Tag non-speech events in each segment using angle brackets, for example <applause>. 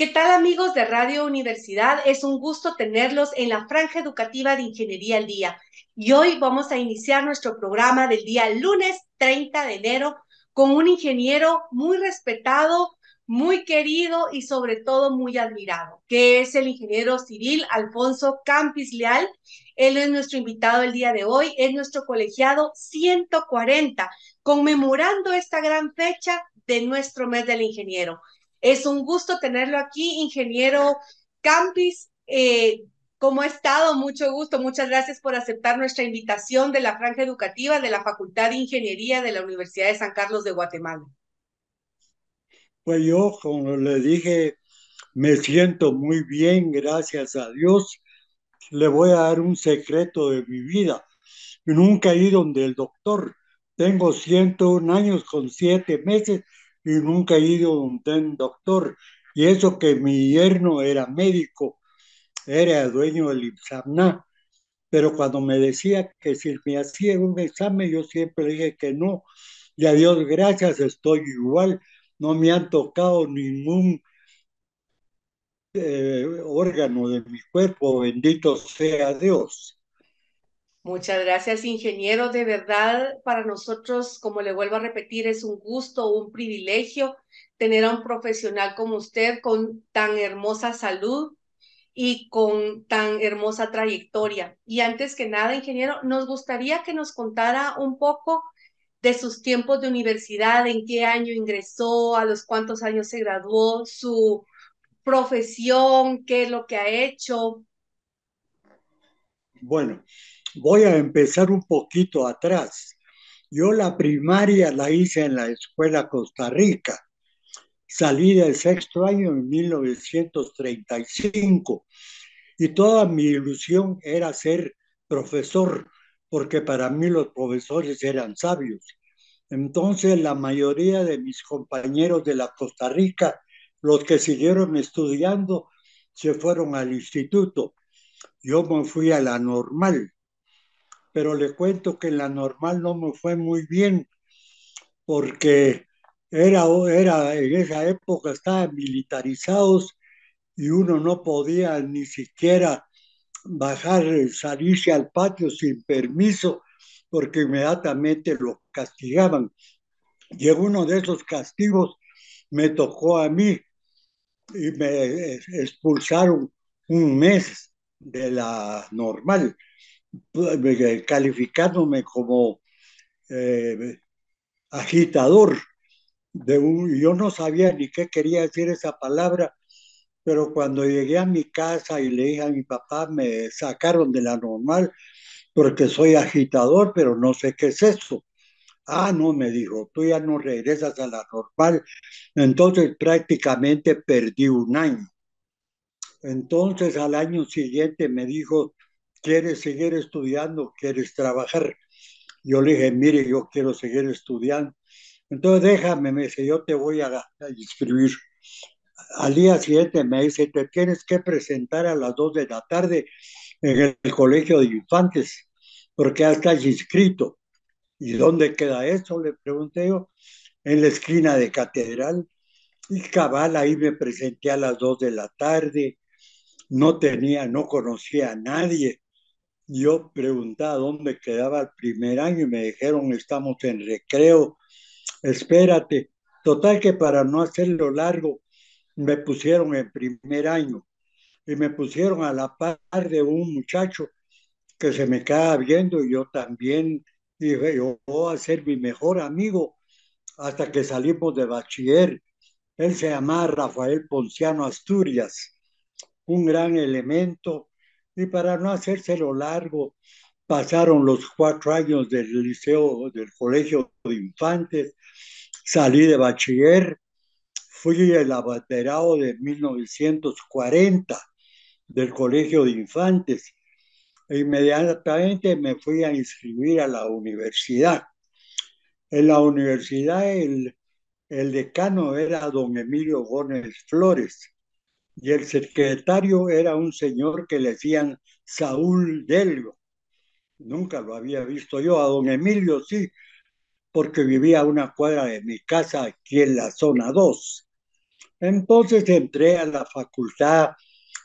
¿Qué tal amigos de Radio Universidad? Es un gusto tenerlos en la franja educativa de Ingeniería al Día. Y hoy vamos a iniciar nuestro programa del día lunes 30 de enero con un ingeniero muy respetado, muy querido y sobre todo muy admirado, que es el ingeniero civil Alfonso Campis Leal. Él es nuestro invitado el día de hoy, es nuestro colegiado 140, conmemorando esta gran fecha de nuestro mes del ingeniero. Es un gusto tenerlo aquí, ingeniero Campis. Eh, ¿Cómo ha estado? Mucho gusto. Muchas gracias por aceptar nuestra invitación de la franja educativa de la Facultad de Ingeniería de la Universidad de San Carlos de Guatemala. Pues yo, como le dije, me siento muy bien, gracias a Dios. Le voy a dar un secreto de mi vida. Nunca he ido donde el doctor. Tengo 101 años con 7 meses y nunca he ido a un doctor. Y eso que mi yerno era médico, era dueño del IPSAMNA, pero cuando me decía que si me hacía un examen, yo siempre dije que no. Y a Dios gracias, estoy igual. No me han tocado ningún eh, órgano de mi cuerpo, bendito sea Dios. Muchas gracias, ingeniero. De verdad, para nosotros, como le vuelvo a repetir, es un gusto, un privilegio tener a un profesional como usted con tan hermosa salud y con tan hermosa trayectoria. Y antes que nada, ingeniero, nos gustaría que nos contara un poco de sus tiempos de universidad, en qué año ingresó, a los cuántos años se graduó, su profesión, qué es lo que ha hecho. Bueno, voy a empezar un poquito atrás. Yo la primaria la hice en la escuela Costa Rica. Salí del sexto año en 1935 y toda mi ilusión era ser profesor, porque para mí los profesores eran sabios. Entonces la mayoría de mis compañeros de la Costa Rica, los que siguieron estudiando, se fueron al instituto. Yo me fui a la normal pero le cuento que en la normal no me fue muy bien porque era, era en esa época estaban militarizados y uno no podía ni siquiera bajar, salirse al patio sin permiso porque inmediatamente lo castigaban. Y en uno de esos castigos me tocó a mí y me expulsaron un mes de la normal calificándome como eh, agitador. De un, yo no sabía ni qué quería decir esa palabra, pero cuando llegué a mi casa y le dije a mi papá, me sacaron de la normal porque soy agitador, pero no sé qué es eso. Ah, no, me dijo, tú ya no regresas a la normal. Entonces prácticamente perdí un año. Entonces al año siguiente me dijo, ¿quieres seguir estudiando? ¿Quieres trabajar? Yo le dije, mire, yo quiero seguir estudiando. Entonces déjame, me dice, yo te voy a, inscribir. Al día siguiente me dice, te tienes que presentar a las 2 de la tarde en el, colegio de infantes, porque ya estás inscrito. ¿Y dónde queda eso? Le pregunté yo. En la esquina de Catedral. Y cabal, ahí me presenté a las 2 de la tarde. No tenía, no conocía a nadie. Yo preguntaba dónde quedaba el primer año y me dijeron, estamos en recreo, espérate. Total que para no hacerlo largo, me pusieron en primer año y me pusieron a la par de un muchacho que se me quedaba viendo y yo también dije, yo voy a ser mi mejor amigo hasta que salimos de bachiller. Él se llamaba Rafael Ponciano Asturias, un gran elemento y para no hacérselo largo, pasaron los cuatro años del liceo, del colegio de infantes, salí de bachiller, fui el abaterado de 1940 del colegio de infantes e inmediatamente me fui a inscribir a la universidad. En la universidad el, el decano era don Emilio Gómez Flores y el secretario era un señor que le decían Saúl Delio. Nunca lo había visto yo, a don Emilio sí, porque vivía a una cuadra de mi casa aquí en la zona 2. Entonces entré a la facultad,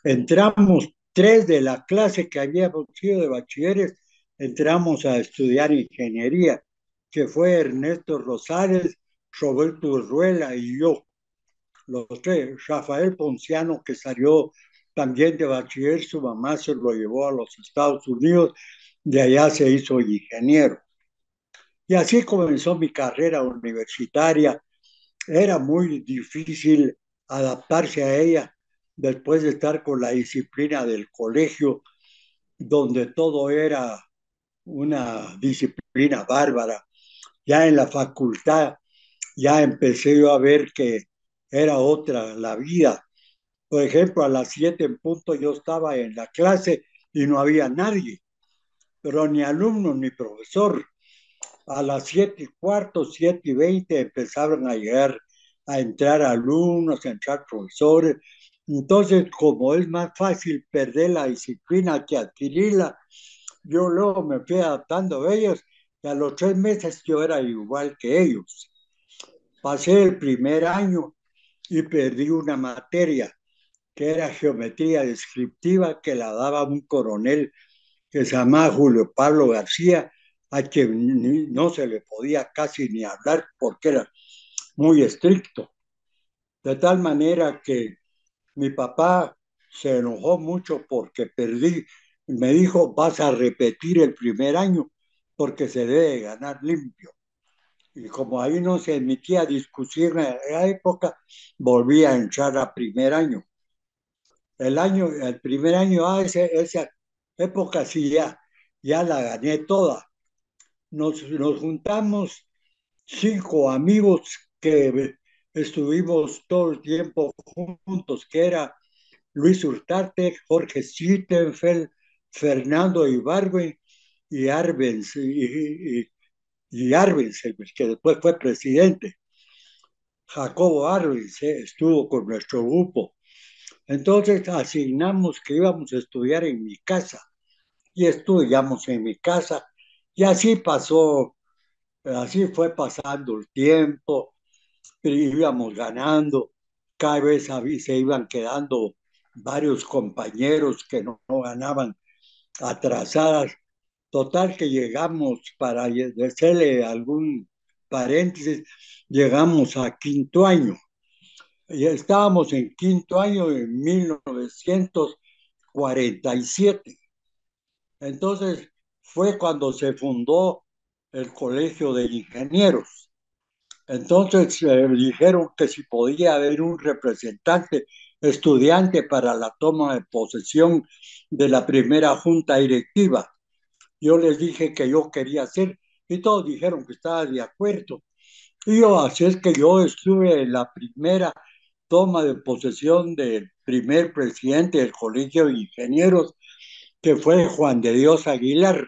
entramos tres de la clase que habíamos sido de bachilleres, entramos a estudiar ingeniería, que fue Ernesto Rosales, Roberto Ruela y yo. Los tres, Rafael Ponciano, que salió también de bachiller, su mamá se lo llevó a los Estados Unidos, de allá se hizo ingeniero. Y así comenzó mi carrera universitaria. Era muy difícil adaptarse a ella después de estar con la disciplina del colegio, donde todo era una disciplina bárbara. Ya en la facultad ya empecé yo a ver que era otra la vida. Por ejemplo, a las siete en punto yo estaba en la clase y no había nadie, pero ni alumno ni profesor. A las siete y cuarto, siete y veinte empezaron a llegar, a entrar alumnos, a entrar profesores. Entonces, como es más fácil perder la disciplina que adquirirla, yo luego me fui adaptando a ellos y a los tres meses yo era igual que ellos. Pasé el primer año y perdí una materia que era geometría descriptiva que la daba un coronel que se llamaba Julio Pablo García, a quien no se le podía casi ni hablar porque era muy estricto. De tal manera que mi papá se enojó mucho porque perdí. Me dijo, vas a repetir el primer año porque se debe ganar limpio. Y como ahí no se emitía discusión en la época, volví a entrar a primer año. El año, el primer año, ah, esa época sí ya, ya la gané toda. Nos, nos juntamos cinco amigos que estuvimos todo el tiempo juntos, que era Luis Hurtarte, Jorge Schittenfeld, Fernando Ibargüen y Arbenz, y, y, Arbenz, que después fue presidente. Jacobo Arbenz estuvo con nuestro grupo. Entonces asignamos que íbamos a estudiar en mi casa y estudiamos en mi casa y así pasó, así fue pasando el tiempo íbamos ganando, cada vez se iban quedando varios compañeros que no, ganaban atrasadas. Total que llegamos, para hacerle algún paréntesis, llegamos a quinto año. Y estábamos en quinto año en 1947. Entonces fue cuando se fundó el Colegio de Ingenieros. Entonces dijeron que si podía haber un representante estudiante para la toma de posesión de la primera junta directiva. Yo les dije que yo quería ser y todos dijeron que estaba de acuerdo. Y yo, así es que yo estuve en la primera toma de posesión del primer presidente del Colegio de Ingenieros, que fue Juan de Dios Aguilar.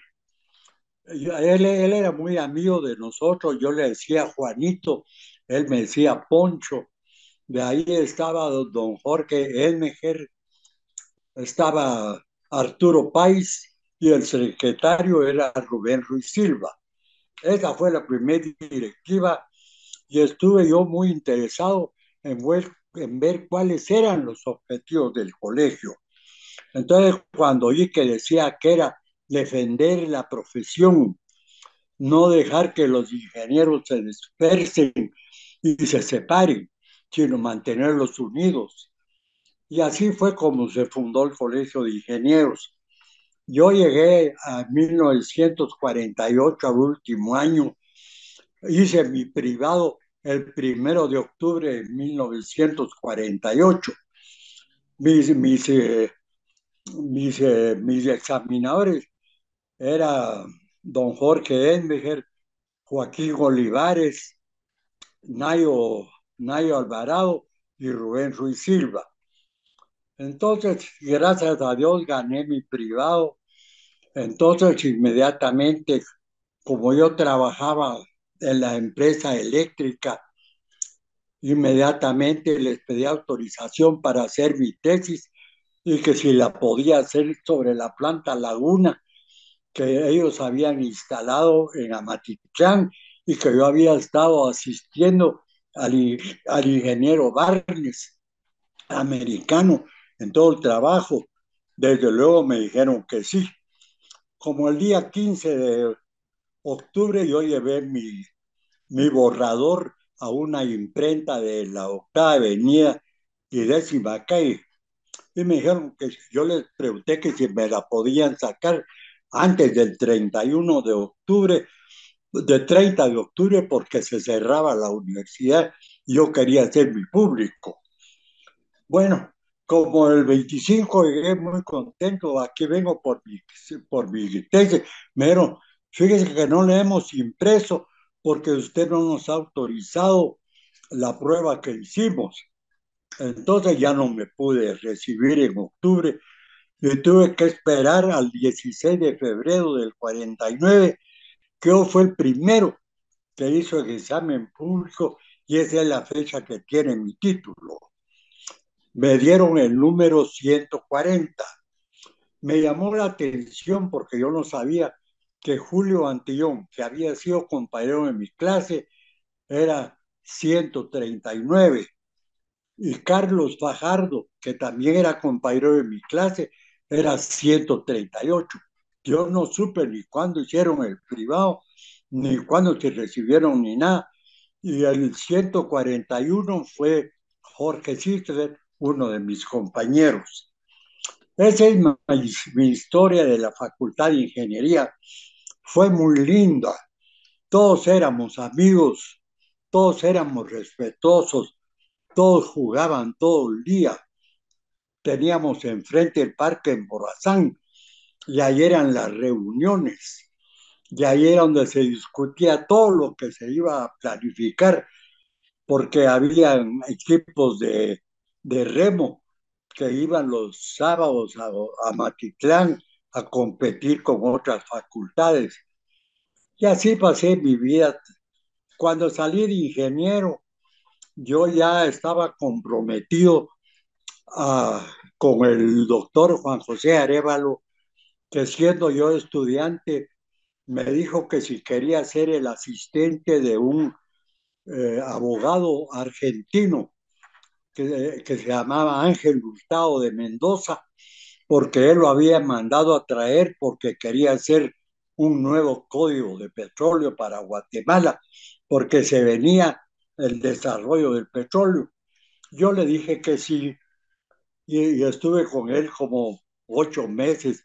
Él, él, era muy amigo de nosotros, yo le decía Juanito, él me decía Poncho, de ahí estaba don Jorge Elmejer, estaba Arturo Pais y el secretario era Rubén Ruiz Silva. Esa fue la primera directiva y estuve yo muy interesado en ver, en ver cuáles eran los objetivos del colegio. Entonces, cuando oí que decía que era defender la profesión, no dejar que los ingenieros se dispersen y se separen, sino mantenerlos unidos. Y así fue como se fundó el Colegio de Ingenieros. Yo llegué a 1948, al último año, hice mi privado el primero de octubre de 1948. Mis, mis, eh, mis, eh, mis examinadores era don Jorge Enbeger, Joaquín Olivares, Nayo, Nayo Alvarado y Rubén Ruiz Silva. Entonces, gracias a Dios, gané mi privado. Entonces, inmediatamente, como yo trabajaba en la empresa eléctrica, inmediatamente les pedí autorización para hacer mi tesis y que si la podía hacer sobre la planta Laguna, que ellos habían instalado en Amatitlán y que yo había estado asistiendo al, ingeniero Barnes. americano en todo el trabajo. Desde luego me dijeron que sí. Como el día 15 de octubre yo llevé mi, mi borrador a una imprenta de la octava avenida y décima calle. Y me dijeron que yo les pregunté que si me la podían sacar antes del 31 de octubre, de 30 de octubre, porque se cerraba la universidad y yo quería ser mi público. Bueno, como el 25 llegué muy contento, aquí vengo por mi, por mi fíjese que no le hemos impreso porque usted no nos ha autorizado la prueba que hicimos. Entonces ya no me pude recibir en octubre y tuve que esperar al 16 de febrero del 49, que fue el primero que hizo el examen público y esa es la fecha que tiene mi título. Me dieron el número 140. Me llamó la atención porque yo no sabía que Julio Antillón, que había sido compañero en mi clase, era 139. Y Carlos Fajardo, que también era compañero de mi clase, era 138. Yo no supe ni cuándo hicieron el privado, ni cuándo se recibieron, ni nada. Y el 141 fue Jorge Sistler, uno de mis compañeros. Esa es mi, historia de la Facultad de Ingeniería. Fue muy linda. Todos éramos amigos, todos éramos respetuosos, todos jugaban todo el día. Teníamos enfrente el parque en Borazán y ahí eran las reuniones. Y ahí era donde se discutía todo lo que se iba a planificar, porque había equipos de, de remo que iban los sábados a, a Matitlán a competir con otras facultades. Y así pasé mi vida. Cuando salí de ingeniero, yo ya estaba comprometido ah, con el doctor Juan José Arevalo, que siendo yo estudiante, me dijo que si quería ser el asistente de un eh, abogado argentino que, que, se llamaba Ángel Gustavo de Mendoza, porque él lo había mandado a traer porque quería hacer un nuevo código de petróleo para Guatemala, porque se venía el desarrollo del petróleo. Yo le dije que sí, y, y estuve con él como ocho meses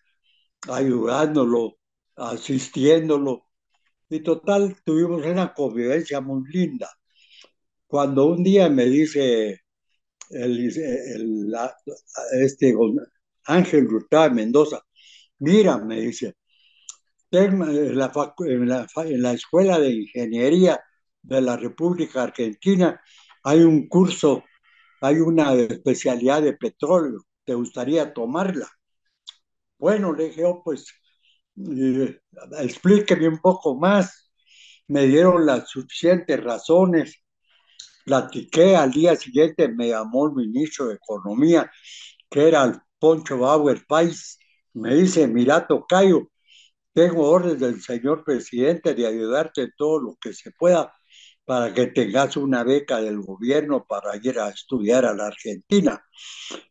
ayudándolo, asistiéndolo, y total tuvimos una convivencia muy linda. Cuando un día me dice el, el, este Ángel Gustavo Mendoza, mira, me dice, en la, en, la, en la Escuela de Ingeniería de la República Argentina hay un curso, hay una especialidad de petróleo, ¿te gustaría tomarla? Bueno, le dije, oh, pues eh, explíqueme un poco más. Me dieron las suficientes razones. Platiqué al día siguiente, me llamó el ministro de Economía, que era el Poncho Bauer Pais. Me dice, mira, Tocayo, tengo orden del señor presidente de ayudarte todo lo que se pueda para que tengas una beca del gobierno para ir a estudiar a la Argentina.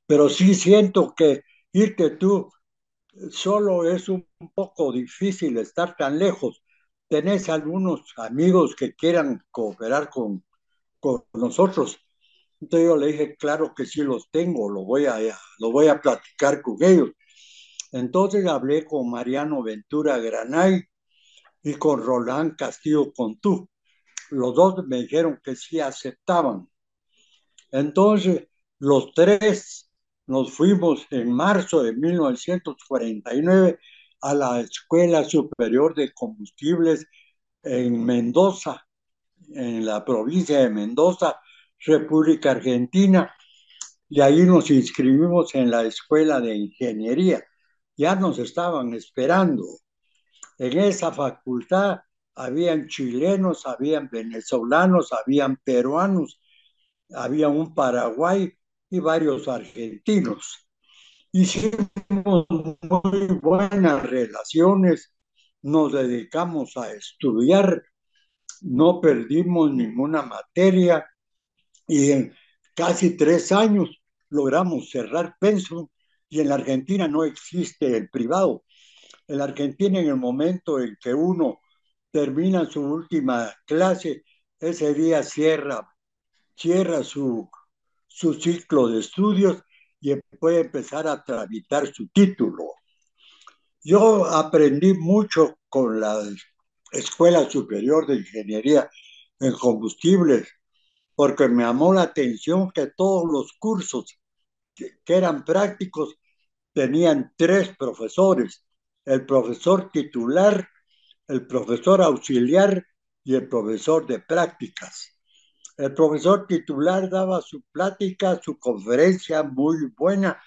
Pero sí siento que irte tú solo es un poco difícil estar tan lejos. ¿Tenés algunos amigos que quieran cooperar con, con nosotros? Entonces yo le dije, claro que sí los tengo, lo voy a, lo voy a platicar con ellos. Entonces hablé con Mariano Ventura Granay y con Roland Castillo Contú. Los dos me dijeron que sí aceptaban. Entonces, los tres nos fuimos en marzo de 1949 a la Escuela Superior de Combustibles en Mendoza, en la provincia de Mendoza, República Argentina, y ahí nos inscribimos en la Escuela de Ingeniería. Ya nos estaban esperando. En esa facultad habían chilenos, habían venezolanos, habían peruanos, había un Paraguay y varios argentinos. Hicimos muy buenas relaciones, nos dedicamos a estudiar, no perdimos ninguna materia y en casi tres años logramos cerrar pensum y en la Argentina no existe el privado. En la Argentina, en el momento en que uno termina su última clase, ese día cierra, cierra su, su ciclo de estudios y puede empezar a tramitar su título. Yo aprendí mucho con la Escuela Superior de Ingeniería en Combustibles, porque me llamó la atención que todos los cursos que, eran prácticos tenían tres profesores, el profesor titular, el profesor auxiliar y el profesor de prácticas. El profesor titular daba su plática, su conferencia muy buena,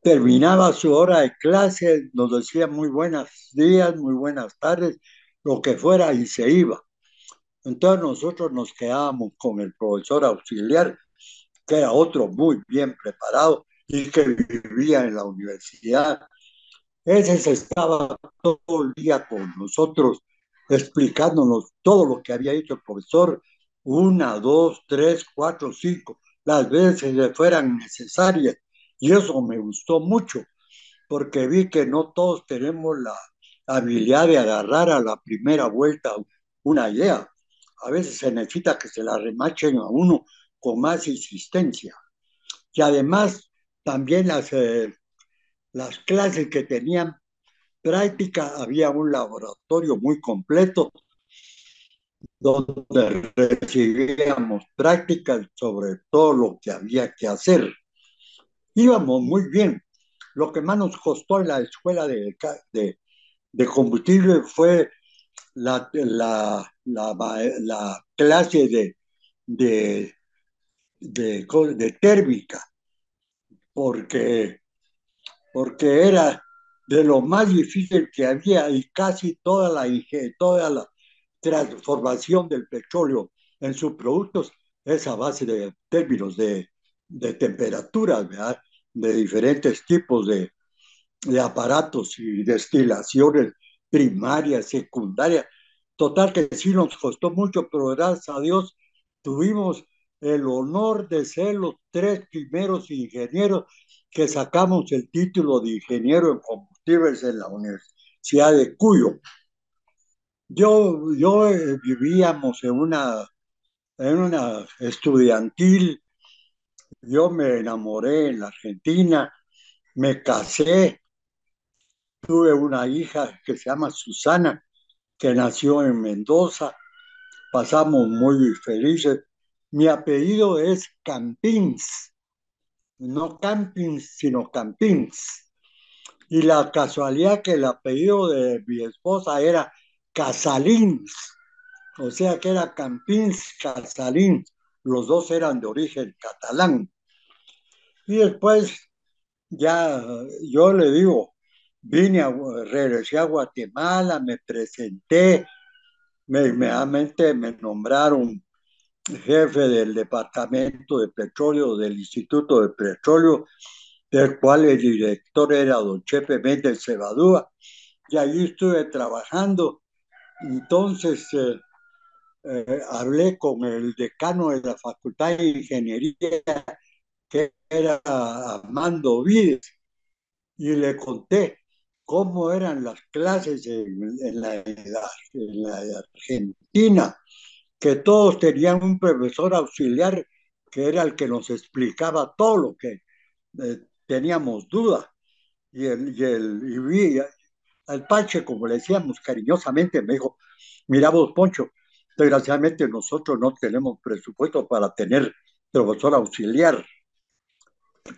terminaba su hora de clase, nos decía muy buenos días, muy buenas tardes, lo que fuera y se iba. Entonces nosotros nos quedábamos con el profesor auxiliar, que era otro muy bien preparado y que vivía en la universidad. Ese se estaba todo el día con nosotros explicándonos todo lo que había dicho el profesor, una, dos, tres, cuatro, cinco, las veces que fueran necesarias. Y eso me gustó mucho, porque vi que no todos tenemos la habilidad de agarrar a la primera vuelta una idea. A veces se necesita que se la remachen a uno con más insistencia. Y además, también las, eh, las clases que tenían práctica, había un laboratorio muy completo donde recibíamos prácticas sobre todo lo que había que hacer. Íbamos muy bien. Lo que más nos costó en la escuela de, de, de combustible fue la, la, la, clase de, de, de, de térmica, porque, porque era de lo más difícil que había y casi toda la, toda la transformación del petróleo en sus productos es a base de términos de, de temperaturas, de diferentes tipos de, de aparatos y destilaciones primarias, secundarias. Total que sí nos costó mucho, pero gracias a Dios tuvimos el honor de ser los tres primeros ingenieros que sacamos el título de ingeniero en combustibles en la Universidad de Cuyo. Yo, yo eh, vivíamos en una, en una estudiantil, yo me enamoré en la Argentina, me casé, tuve una hija que se llama Susana, que nació en Mendoza, pasamos muy felices. Mi apellido es Campins, no Campins, sino Campins. Y la casualidad que el apellido de mi esposa era Casalins, o sea que era Campins Casalins, los dos eran de origen catalán. Y después ya yo le digo, vine a, regresé a Guatemala, me presenté, me, inmediatamente me nombraron jefe del departamento de petróleo del Instituto de Petróleo, del cual el director era don Chepe Méndez Cebadúa, y allí estuve trabajando. Entonces eh, eh, hablé con el decano de la Facultad de Ingeniería, que era Armando Vides, y le conté cómo eran las clases en, la, Argentina, que todos tenían un profesor auxiliar que era el que nos explicaba todo lo que eh, teníamos duda. Y, el, y, el, y, al Pache, como le decíamos cariñosamente, me dijo, mira vos, Poncho, desgraciadamente nosotros no tenemos presupuesto para tener profesor auxiliar,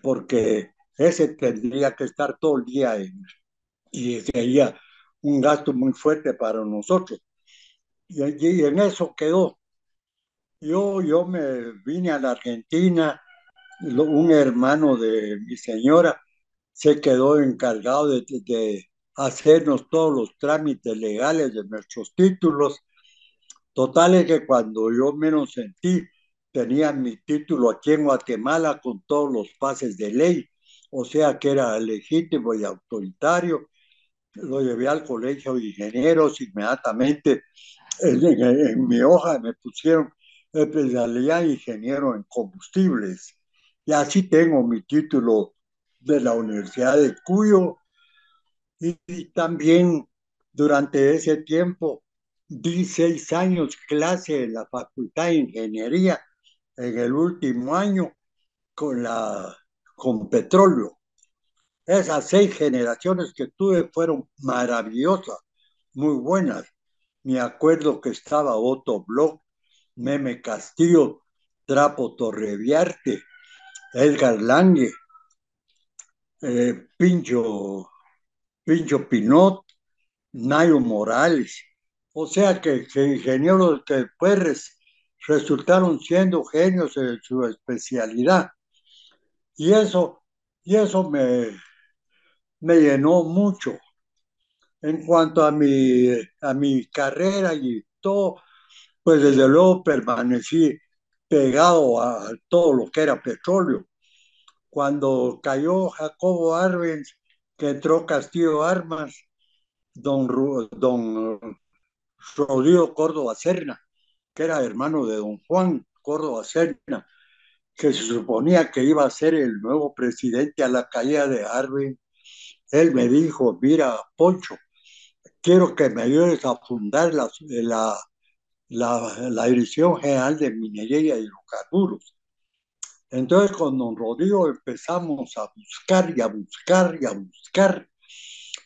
porque ese tendría que estar todo el día en, y sería un gasto muy fuerte para nosotros. Y, y en eso quedó. Yo, yo me vine a la Argentina, un hermano de mi señora se quedó encargado de, de hacernos todos los trámites legales de nuestros títulos. Total es que cuando yo menos sentí, tenía mi título aquí en Guatemala con todos los pases de ley, o sea que era legítimo y autoritario. Lo llevé al colegio de ingenieros inmediatamente. En, mi hoja me pusieron especialidad ingeniero en combustibles. Y así tengo mi título de la Universidad de Cuyo y, y también durante ese tiempo di seis años clase en la Facultad de Ingeniería en el último año con, la, con petróleo. Esas seis generaciones que tuve fueron maravillosas, muy buenas. Me acuerdo que estaba Otto Bloch, Meme Castillo, Trapo Torreviarte, Edgar Lange, eh, Pincho, Pincho Pinot, Nayo Morales. O sea que, que ingenieros que después resultaron siendo genios en su especialidad. Y eso, y eso me, me llenó mucho. En cuanto a mi, a mi carrera y todo, pues desde luego permanecí pegado a todo lo que era petróleo. Cuando cayó Jacobo Arbenz, que entró Castillo Armas, don, don Rodrigo Córdoba Serna, que era hermano de don Juan Córdoba Serna, que se suponía que iba a ser el nuevo presidente a la caída de Arbenz, él me dijo, mira, Poncho, quiero que me ayudes a fundar la, la, la, Dirección General de Minería y Hidrocarburos. Entonces con don Rodrigo empezamos a buscar y a buscar y a buscar.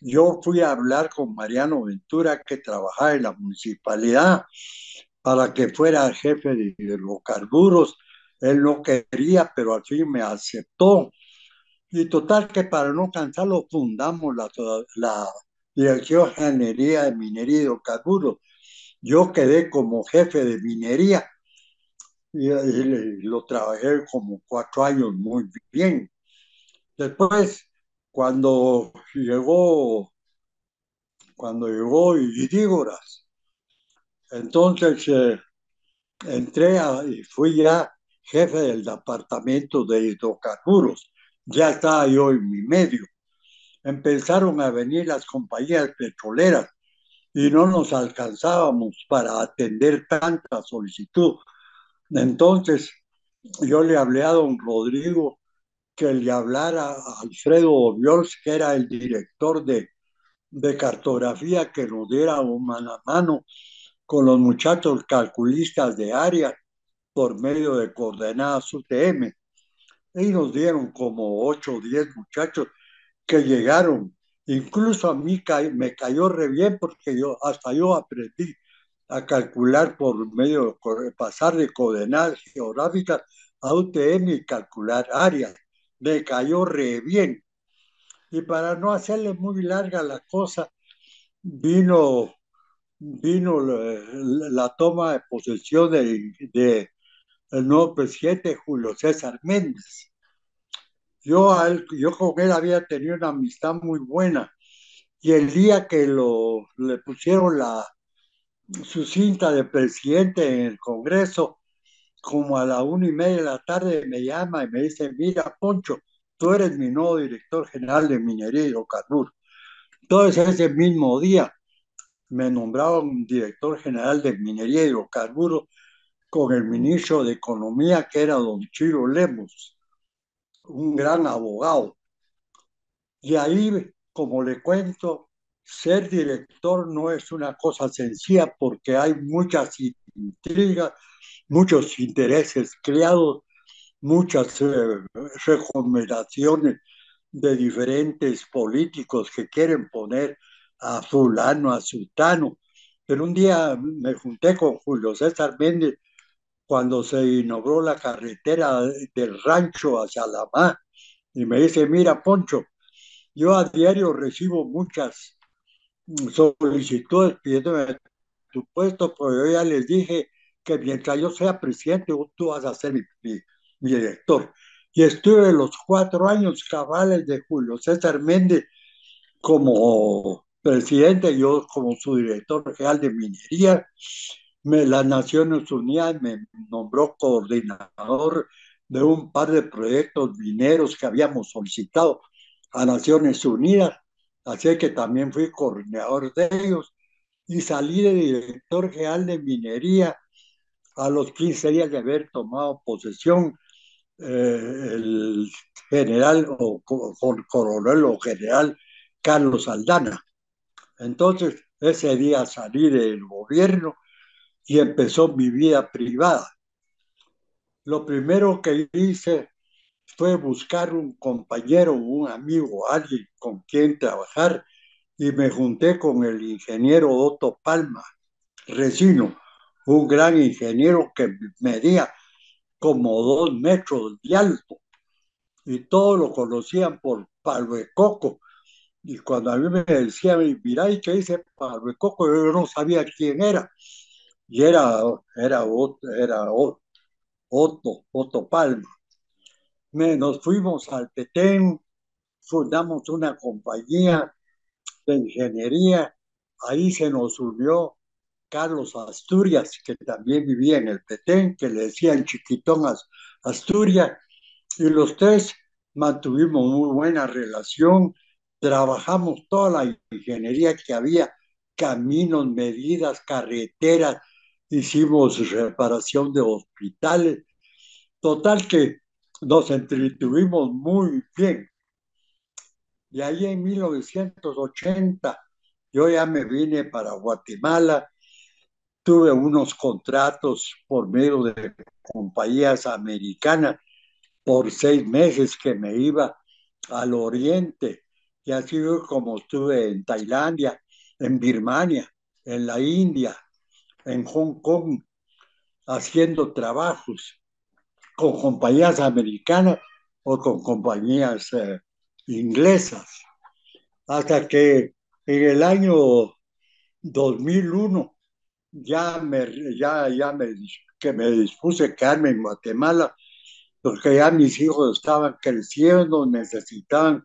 Yo fui a hablar con Mariano Ventura, que trabajaba en la municipalidad, para que fuera jefe de hidrocarburos. Él no quería, pero al fin me aceptó. Y total que para no cansarlo fundamos la, la Dirección General de Minería y Hidrocarburos. Yo quedé como jefe de minería y, lo trabajé como cuatro años muy bien. Después, cuando llegó, cuando llegó Idígoras, entonces eh, entré y fui ya jefe del departamento de hidrocarburos. Ya estaba yo en mi medio. Empezaron a venir las compañías petroleras y no nos alcanzábamos para atender tanta solicitud. Entonces yo le hablé a don Rodrigo que le hablara a Alfredo Obiols, que era el director de, de cartografía, que nos diera mano a mano con los muchachos calculistas de área por medio de coordenadas UTM. Y nos dieron como 8 o 10 muchachos que llegaron. Incluso a mí me cayó re bien porque yo hasta yo aprendí a calcular por medio de pasar de coordenadas geográficas a UTM y calcular áreas. Me cayó re bien. Y para no hacerle muy larga la cosa, vino, vino la, la toma de posesión de, el nuevo presidente Julio César Méndez. Yo, a él, yo con él había tenido una amistad muy buena y el día que lo, le pusieron la, su cinta de presidente en el Congreso, como a la una y media de la tarde me llama y me dice, mira, Poncho, tú eres mi nuevo director general de minería y hidrocarburos. Entonces ese mismo día me nombraron director general de minería y hidrocarburos con el ministro de Economía, que era don Chiro Lemos, un gran abogado. Y ahí, como le cuento, ser director no es una cosa sencilla porque hay muchas intrigas, muchos intereses creados, muchas eh, recomendaciones de diferentes políticos que quieren poner a fulano, a sultano. Pero un día me junté con Julio César Méndez cuando se inauguró la carretera del rancho hacia la mar y me dice, mira, Poncho, yo a diario recibo muchas solicitudes pidiéndome tu puesto, pero yo ya les dije que mientras yo sea presidente, tú vas a ser mi, director. Y estuve los cuatro años cabales de Julio César Méndez como presidente, yo como su director general de minería. Me, las Naciones Unidas me nombró coordinador de un par de proyectos mineros que habíamos solicitado a Naciones Unidas, así que también fui coordinador de ellos y salí de director general de minería a los 15 días de haber tomado posesión eh, el general o coronel o general Carlos Aldana. Entonces, ese día salí del gobierno y empezó mi vida privada. Lo primero que hice fue buscar un compañero, un amigo, alguien con quien trabajar y me junté con el ingeniero Otto Palma, Resino, un gran ingeniero que medía como dos metros de alto y todos lo conocían por Palo de Coco. Y cuando a mí me decían, mira, ¿y qué dice Palo de Coco? Yo no sabía quién era. Y era, era, era Otto, Otto Palma. nos fuimos al Petén, fundamos una compañía de ingeniería, ahí se nos unió Carlos Asturias, que también vivía en el Petén, que le decían Chiquitón Asturias, y los tres mantuvimos muy buena relación, trabajamos toda la ingeniería que había, caminos, medidas, carreteras, hicimos reparación de hospitales, total que nos entretuvimos muy bien. Y ahí en 1980 yo ya me vine para Guatemala, tuve unos contratos por medio de compañías americanas por seis meses que me iba al oriente. Y así como estuve en Tailandia, en Birmania, en la India, en Hong Kong, haciendo trabajos con compañías americanas o con compañías eh, inglesas, hasta que en el año 2001 ya me, ya, ya me, que me dispuse a quedarme en Guatemala, porque ya mis hijos estaban creciendo, necesitaban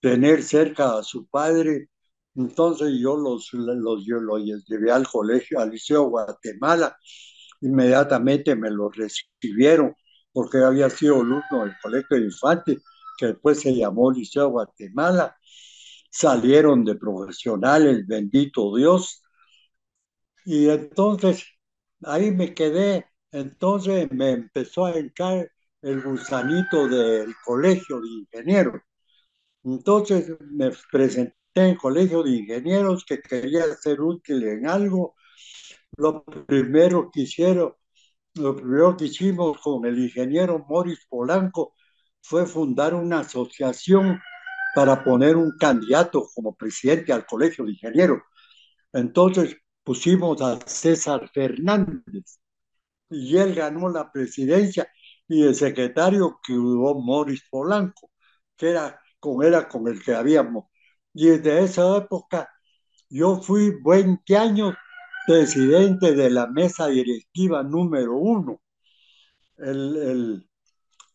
tener cerca a su padre. Entonces yo los, los, yo los llevé al colegio, al Liceo Guatemala. Inmediatamente me los recibieron porque había sido alumno del colegio de infantes, que después se llamó Liceo Guatemala. Salieron de profesionales, bendito Dios, y entonces ahí me quedé, entonces me empezó a entrar el gusanito del colegio de ingenieros. Entonces me presenté en el colegio de ingenieros que quería ser útil en algo. Lo primero que hicieron, lo primero que hicimos con el ingeniero Morris Polanco fue fundar una asociación para poner un candidato como presidente al colegio de ingenieros. Entonces pusimos a César Fernández y él ganó la presidencia y el secretario que hubo Morris Polanco, que era con, era con el que habíamos. Y desde esa época yo fui 20 años presidente de la mesa directiva número uno, el, el,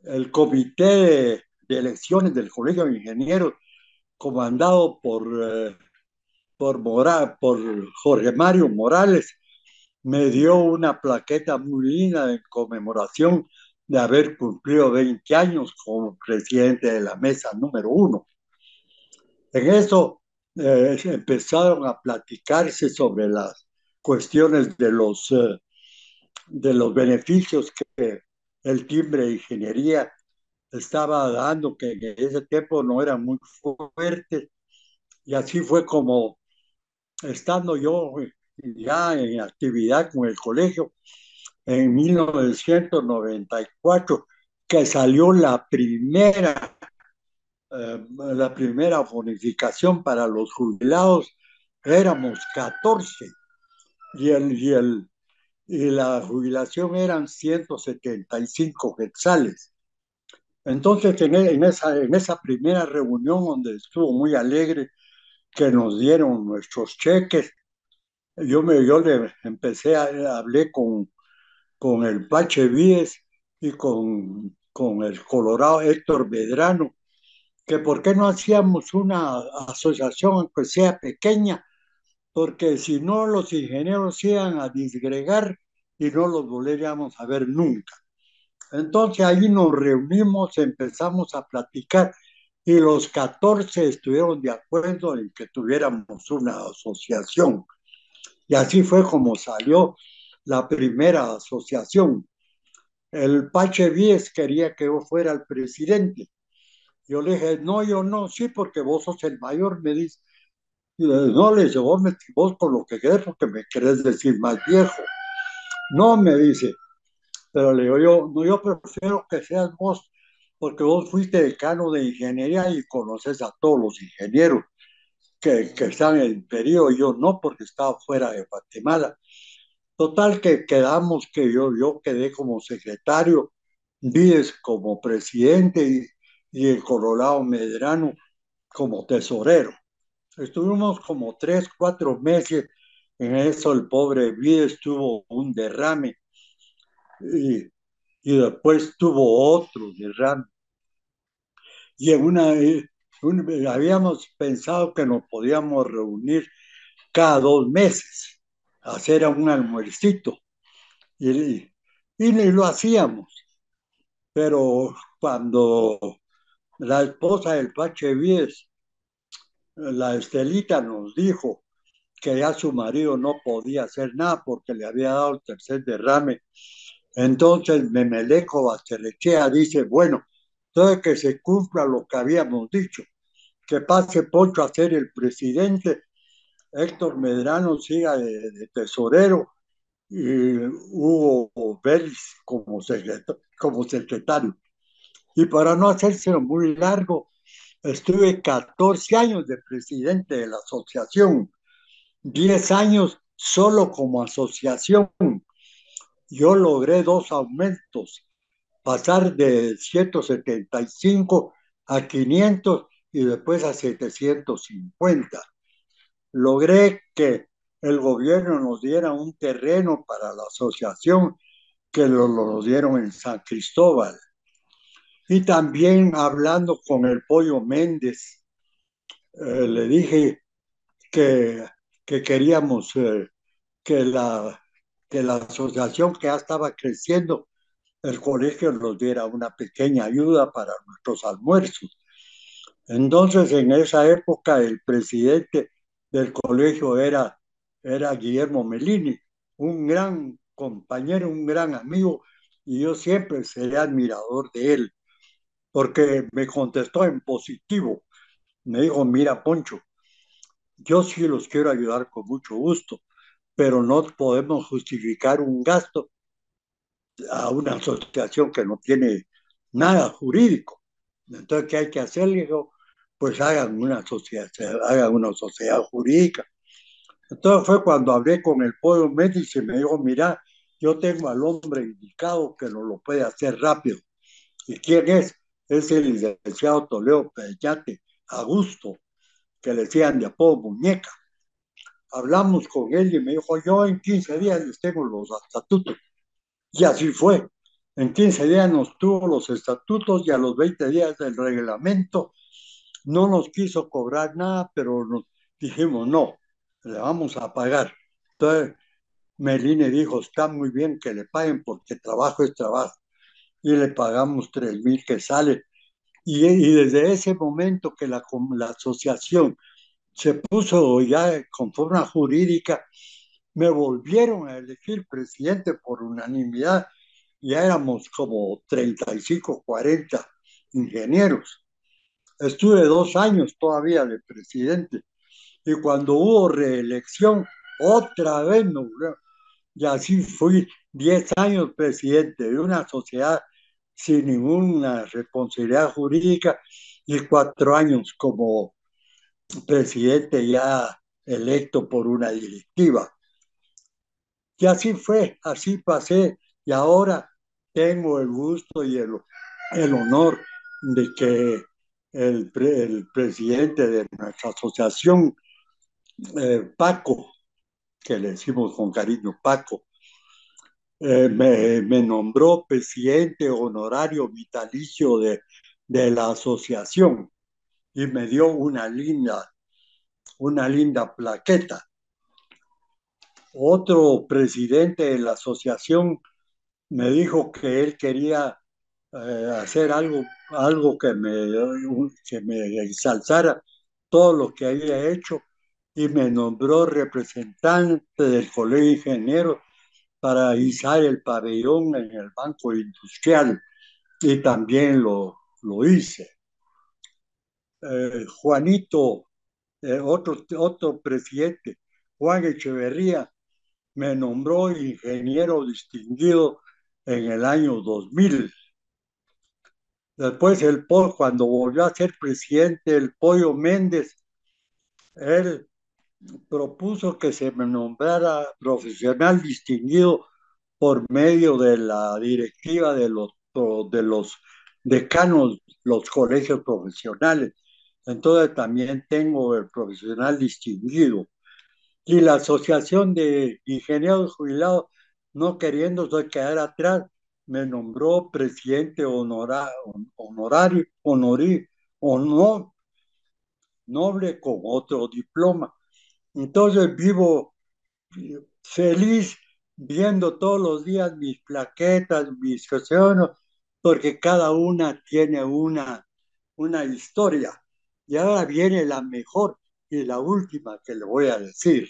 el comité de, elecciones del Colegio de Ingenieros, comandado por eh, por, por Jorge Mario Morales, me dio una plaqueta muy linda en conmemoración de haber cumplido 20 años como presidente de la mesa número uno. En eso eh, empezaron a platicarse sobre las cuestiones de los, eh, de los beneficios que el timbre de ingeniería estaba dando, que en ese tiempo no era muy fuerte, y así fue como estando yo ya en actividad con el colegio en 1994, que salió la primera, eh, la primera bonificación para los jubilados, éramos 14 y, el, y, el, y la jubilación eran 175 quetzales. Entonces, en, en, esa, en esa primera reunión donde estuvo muy alegre que nos dieron nuestros cheques. Yo, me, yo le empecé a hablé con, con el Pache Víez y con, con el Colorado Héctor Medrano, que por qué no hacíamos una asociación, aunque sea pequeña, porque si no los ingenieros iban a disgregar y no los volveríamos a ver nunca. Entonces ahí nos reunimos, empezamos a platicar y los 14 estuvieron de acuerdo en que tuviéramos una asociación. Y así fue como salió la primera asociación. el Pache Víez quería que yo fuera el presidente. Yo le dije, no, yo no, sí, porque vos sos el mayor, me dice. no, le dije, vos, me, vos por lo que querés, porque me querés decir más viejo. No, me dice, pero le digo yo, no, yo prefiero que seas vos, porque vos fuiste decano de ingeniería y conoces a todos los ingenieros que, que están en el periodo, yo no, porque estaba fuera de Guatemala. Total que quedamos que yo, yo quedé como secretario, Díez como presidente y, y el Colorado Medrano como tesorero. Estuvimos como tres, cuatro meses en eso, el pobre Víez tuvo un derrame y, y después tuvo otro derrame. Y en una, habíamos pensado que nos podíamos reunir cada dos meses, hacer un almuercito. Y, y, lo hacíamos. Pero cuando la esposa del Pache Vies, la Estelita, nos dijo que ya su marido no podía hacer nada porque le había dado el tercer derrame, entonces Memeleco Basterechea dice, bueno, entonces que se cumpla lo que habíamos dicho, que pase Poncho a ser el presidente, Héctor Medrano siga de, tesorero y Hugo Vélez como como secretario. Y para no hacerse muy largo, estuve 14 años de presidente de la asociación, 10 años solo como asociación. Yo logré dos aumentos, pasar de 175 a 500 y después a 750. Logré que el gobierno nos diera un terreno para la asociación que lo, lo dieron en San Cristóbal. Y también hablando con el Pollo Méndez, eh, le dije que, que queríamos eh, que, la, que la asociación que ya estaba creciendo el colegio nos diera una pequeña ayuda para nuestros almuerzos. Entonces, en esa época, el presidente del colegio era, era Guillermo Melini, un gran compañero, un gran amigo, y yo siempre seré admirador de él, porque me contestó en positivo. Me dijo, mira, Poncho, yo sí los quiero ayudar con mucho gusto, pero no podemos justificar un gasto a una asociación que no tiene nada jurídico. Entonces, ¿qué hay que hacer? Dijo, pues hagan una sociedad, hagan una sociedad jurídica. Entonces fue cuando hablé con el pueblo médico y me dijo, mira, yo tengo al hombre indicado que no lo puede hacer rápido. ¿Y quién es? Es el licenciado Toledo Pellate Augusto, que le decían de apodo muñeca. Hablamos con él y me dijo, yo en 15 días les tengo los estatutos. Y así fue. En 15 días nos tuvo los estatutos y a los 20 días del reglamento no nos quiso cobrar nada, pero nos dijimos, no, le vamos a pagar. Entonces, Meline dijo, está muy bien que le paguen porque trabajo es trabajo. Y le pagamos tres mil que sale. Y, y, desde ese momento que la, la asociación se puso ya con forma jurídica, me volvieron a elegir presidente por unanimidad. Ya éramos como 35, 40 ingenieros. Estuve dos años todavía de presidente y cuando hubo reelección, otra vez volvieron. Y así fui 10 años presidente de una sociedad sin ninguna responsabilidad jurídica y cuatro años como presidente ya electo por una directiva. Y así fue, así pasé. Y ahora tengo el gusto y el, honor de que el, el, presidente de nuestra asociación, eh, Paco, que le decimos con cariño Paco, eh, me, nombró presidente honorario vitalicio de, de la asociación y me dio una linda, una linda plaqueta. Otro presidente de la asociación me dijo que él quería eh, hacer algo, algo que me, que me ensalzara todo lo que había hecho y me nombró representante del Colegio de Ingenieros para izar el pabellón en el Banco Industrial y también lo, lo hice. Eh, Juanito, eh, otro, otro presidente, Juan Echeverría, me nombró ingeniero distinguido en el año 2000. Después, el cuando volvió a ser presidente, el Pollo Méndez, él propuso que se me nombrara profesional distinguido por medio de la directiva de los, de los decanos, los colegios profesionales. Entonces también tengo el profesional distinguido. Y la Asociación de Ingenieros Jubilados, no queriendo quedar atrás, me nombró presidente honorario, honorario, honorí, honor, noble con otro diploma. Entonces vivo feliz viendo todos los días mis plaquetas, mis cuestiones, porque cada una tiene una, una historia. Y ahora viene la mejor y la última que le voy a decir.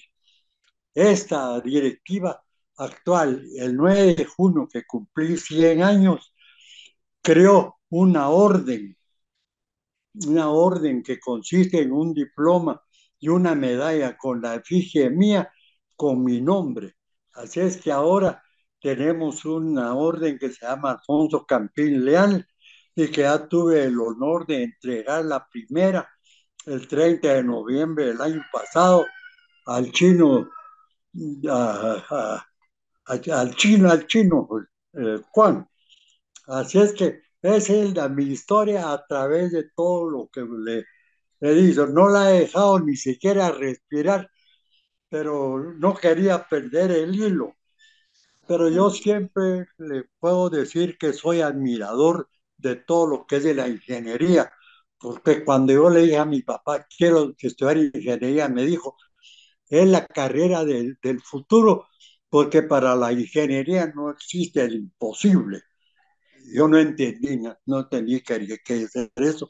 Esta directiva actual, el 9 de junio que cumplí 100 años, creó una orden, una orden que consiste en un diploma y una medalla con la efigie mía, con mi nombre. Así es que ahora tenemos una orden que se llama Alfonso Campín Leal y que ya tuve el honor de entregar la primera el 30 de noviembre del año pasado al chino, al chino, al chino, eh, Juan. Así es que esa es mi historia a través de todo lo que le le dijo, no la he dejado ni siquiera respirar, pero no quería perder el hilo. Pero yo siempre le puedo decir que soy admirador de todo lo que es de la ingeniería, porque cuando yo le dije a mi papá, quiero estudiar ingeniería, me dijo, es la carrera del, del futuro, porque para la ingeniería no existe el imposible. Yo no entendí, no, no entendí que, que hacer eso,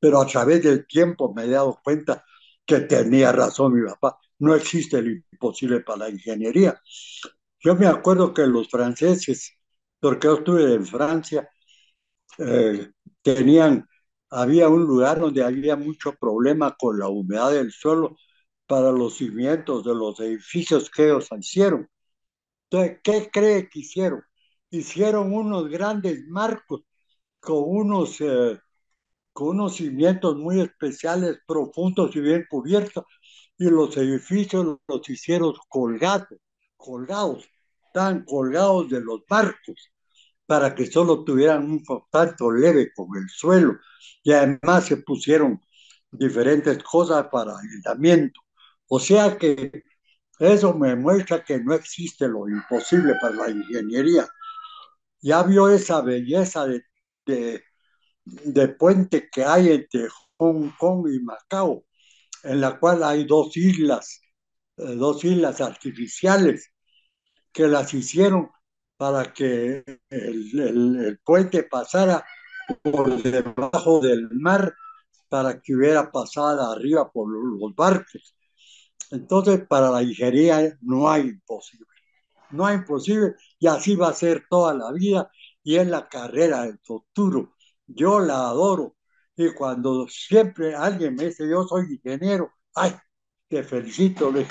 pero a través del tiempo me he dado cuenta que tenía razón mi papá. No existe lo imposible para la ingeniería. Yo me acuerdo que los franceses, porque yo estuve en Francia, eh, tenían, había un lugar donde había mucho problema con la humedad del suelo para los cimientos de los edificios que ellos hicieron. Entonces, ¿qué cree que hicieron? Hicieron unos grandes marcos con unos eh, con unos cimientos muy especiales, profundos y bien cubiertos, y los edificios los hicieron colgados, colgados, tan colgados de los barcos, para que solo tuvieran un contacto leve con el suelo, y además se pusieron diferentes cosas para aislamiento. O sea que eso me muestra que no existe lo imposible para la ingeniería. Ya vio esa belleza de, de de puente que hay entre Hong Kong y Macao, en la cual hay dos islas, eh, dos islas artificiales que las hicieron para que el, puente pasara por debajo del mar para que hubiera pasado arriba por los barcos. Entonces, para la ingeniería no hay imposible. No hay imposible y así va a ser toda la vida y es la carrera del futuro yo la adoro. Y cuando siempre alguien me dice, yo soy ingeniero, ay, te felicito, le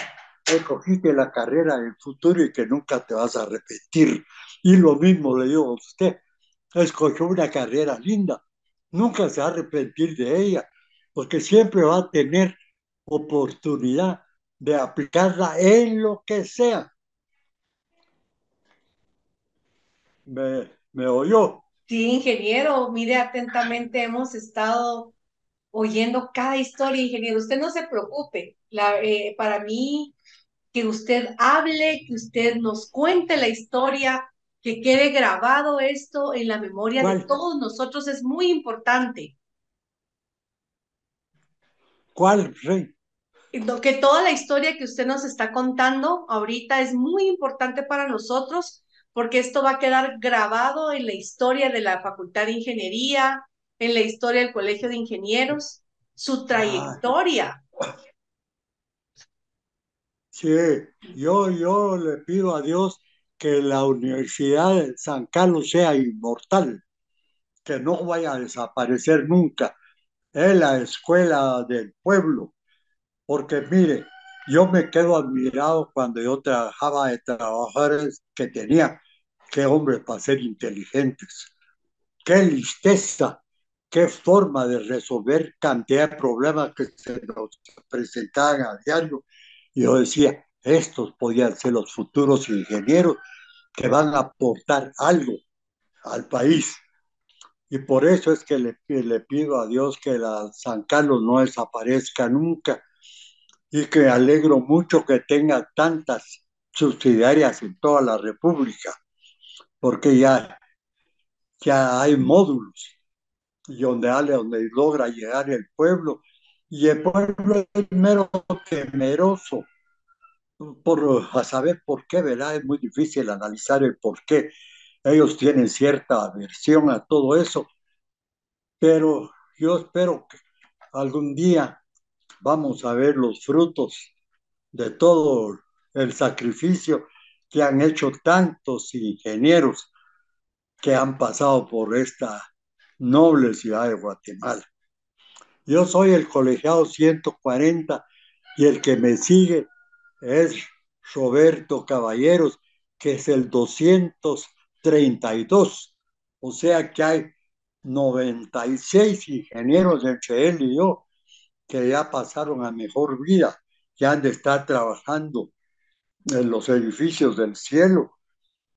escogiste la carrera del futuro y que nunca te vas a repetir. Y lo mismo le digo a usted, escogió una carrera linda, nunca se va a arrepentir de ella, porque siempre va a tener oportunidad de aplicarla en lo que sea. ¿Me, me oyó? Sí, ingeniero, mire atentamente, hemos estado oyendo cada historia, ingeniero. Usted no se preocupe. La, eh, para mí, que usted hable, que usted nos cuente la historia, que quede grabado esto en la memoria de todos nosotros es muy importante. ¿Cuál, Rey? Que toda la historia que usted nos está contando ahorita es muy importante para nosotros porque esto va a quedar grabado en la historia de la Facultad de Ingeniería, en la historia del Colegio de Ingenieros, su trayectoria. Sí, yo, yo le pido a Dios que la Universidad de San Carlos sea inmortal, que no vaya a desaparecer nunca. Es la escuela del pueblo, porque mire, yo me quedo admirado cuando yo trabajaba de trabajadores que tenía, qué hombres para ser inteligentes, qué listeza, qué forma de resolver cantidad de problemas que se nos presentaban a diario. Yo decía, estos podían ser los futuros ingenieros que van a aportar algo al país. Y por eso es que le, le pido a Dios que la San Carlos no desaparezca nunca y que alegro mucho que tenga tantas subsidiarias en toda la República, porque ya, ya hay módulos y donde, donde logra llegar el pueblo, y el pueblo es mero temeroso por a saber por qué, ¿verdad? Es muy difícil analizar el por qué. Ellos tienen cierta aversión a todo eso, pero yo espero que algún día vamos a ver los frutos de todo el sacrificio que han hecho tantos ingenieros que han pasado por esta noble ciudad de Guatemala. Yo soy el colegiado 140 y el que me sigue es Roberto Caballeros, que es el 232. O sea que hay 96 ingenieros entre él y yo que ya pasaron a mejor vida, que han de estar trabajando en los edificios del cielo,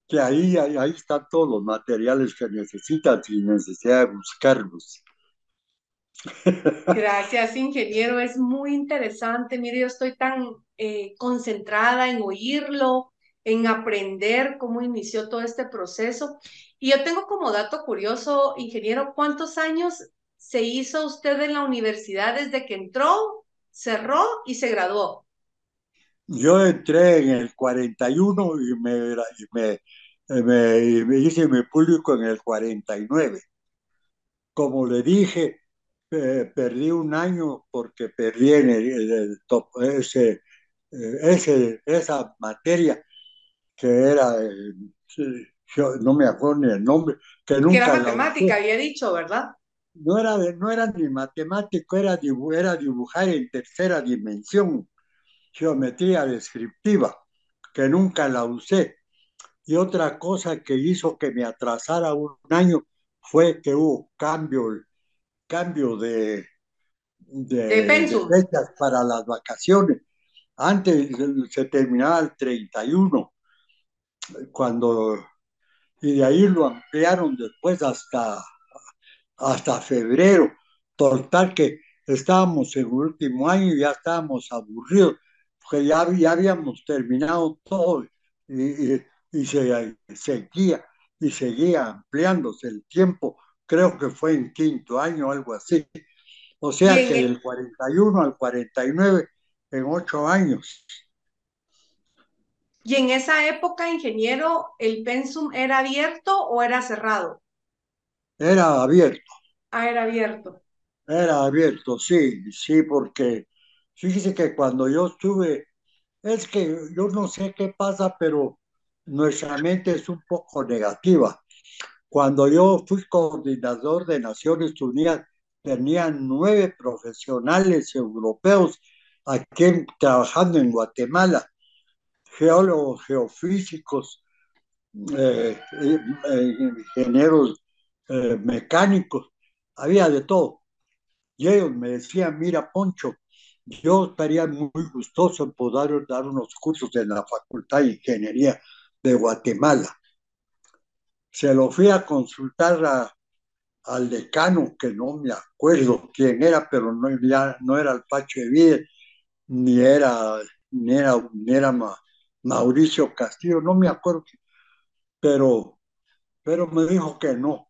que ahí, ahí, ahí están todos los materiales que necesitan sin necesidad de buscarlos. <laughs> Gracias, ingeniero. Es muy interesante. Mire, yo estoy tan eh, concentrada en oírlo, en aprender cómo inició todo este proceso. Y yo tengo como dato curioso, ingeniero, ¿cuántos años se hizo usted en la universidad desde que entró, cerró y se graduó? Yo entré en el 41 y me, y me, me, me hice mi público en el 49. Como le dije, eh, perdí un año porque perdí en el, top, ese, eh, ese, esa materia que era, yo no me acuerdo ni el nombre, que nunca... Que era matemática, había dicho, ¿verdad? No era, no era ni matemático, era, era dibujar en tercera dimensión, geometría descriptiva, que nunca la usé. Y otra cosa que hizo que me atrasara un año fue que hubo cambio cambio de, de, fechas para las vacaciones. Antes se terminaba el 31, cuando, y de ahí lo ampliaron después hasta, hasta febrero. Total que estábamos en el último año y ya estábamos aburridos, porque ya, ya habíamos terminado todo y, y, y se, seguía, y seguía ampliándose el tiempo creo que fue en quinto año, algo así. O sea que del 41 al 49, en ocho años. ¿Y en esa época, ingeniero, el pensum era abierto o era cerrado? Era abierto. Ah, era abierto. Era abierto, sí, sí, porque fíjese que cuando yo estuve, es que yo no sé qué pasa, pero nuestra mente es un poco negativa. Cuando yo fui coordinador de Naciones Unidas, tenían nueve profesionales europeos aquí trabajando en Guatemala, geólogos, geofísicos, eh, eh, ingenieros eh, mecánicos, había de todo. Y ellos me decían, mira, Poncho, yo estaría muy gustoso en poder dar unos cursos en la Facultad de Ingeniería de Guatemala se lo fui a consultar al decano, que no me acuerdo quién era, pero no, ya, no era el Pacho de ni era, ni era, ni era Mauricio Castillo, no me acuerdo, pero, pero me dijo que no,